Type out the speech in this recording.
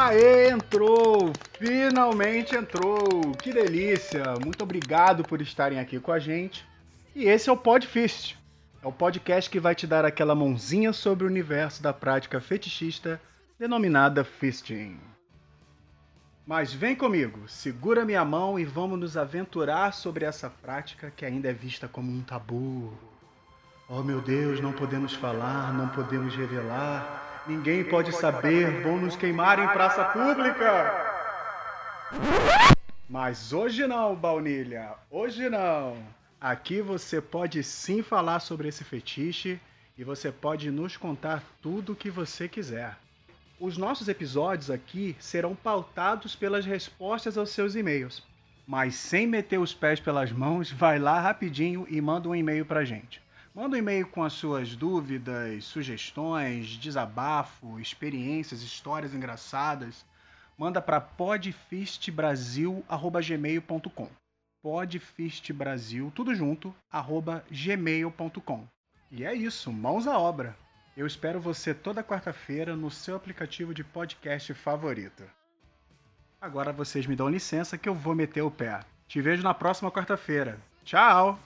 Aê, entrou! Finalmente entrou! Que delícia! Muito obrigado por estarem aqui com a gente. E esse é o Podfist. É o podcast que vai te dar aquela mãozinha sobre o universo da prática fetichista denominada fisting. Mas vem comigo, segura minha mão e vamos nos aventurar sobre essa prática que ainda é vista como um tabu. Oh meu Deus, não podemos falar, não podemos revelar, ninguém pode saber, vão nos queimar em praça pública. Mas hoje não, baunilha, hoje não. Aqui você pode sim falar sobre esse fetiche e você pode nos contar tudo o que você quiser. Os nossos episódios aqui serão pautados pelas respostas aos seus e-mails. Mas sem meter os pés pelas mãos, vai lá rapidinho e manda um e-mail pra gente. Manda um e-mail com as suas dúvidas, sugestões, desabafo, experiências, histórias engraçadas. Manda para podfistbrasil@gmail.com. podfistbrasil tudo junto arroba gmail.com. E é isso, mãos à obra. Eu espero você toda quarta-feira no seu aplicativo de podcast favorito. Agora vocês me dão licença que eu vou meter o pé. Te vejo na próxima quarta-feira. Tchau!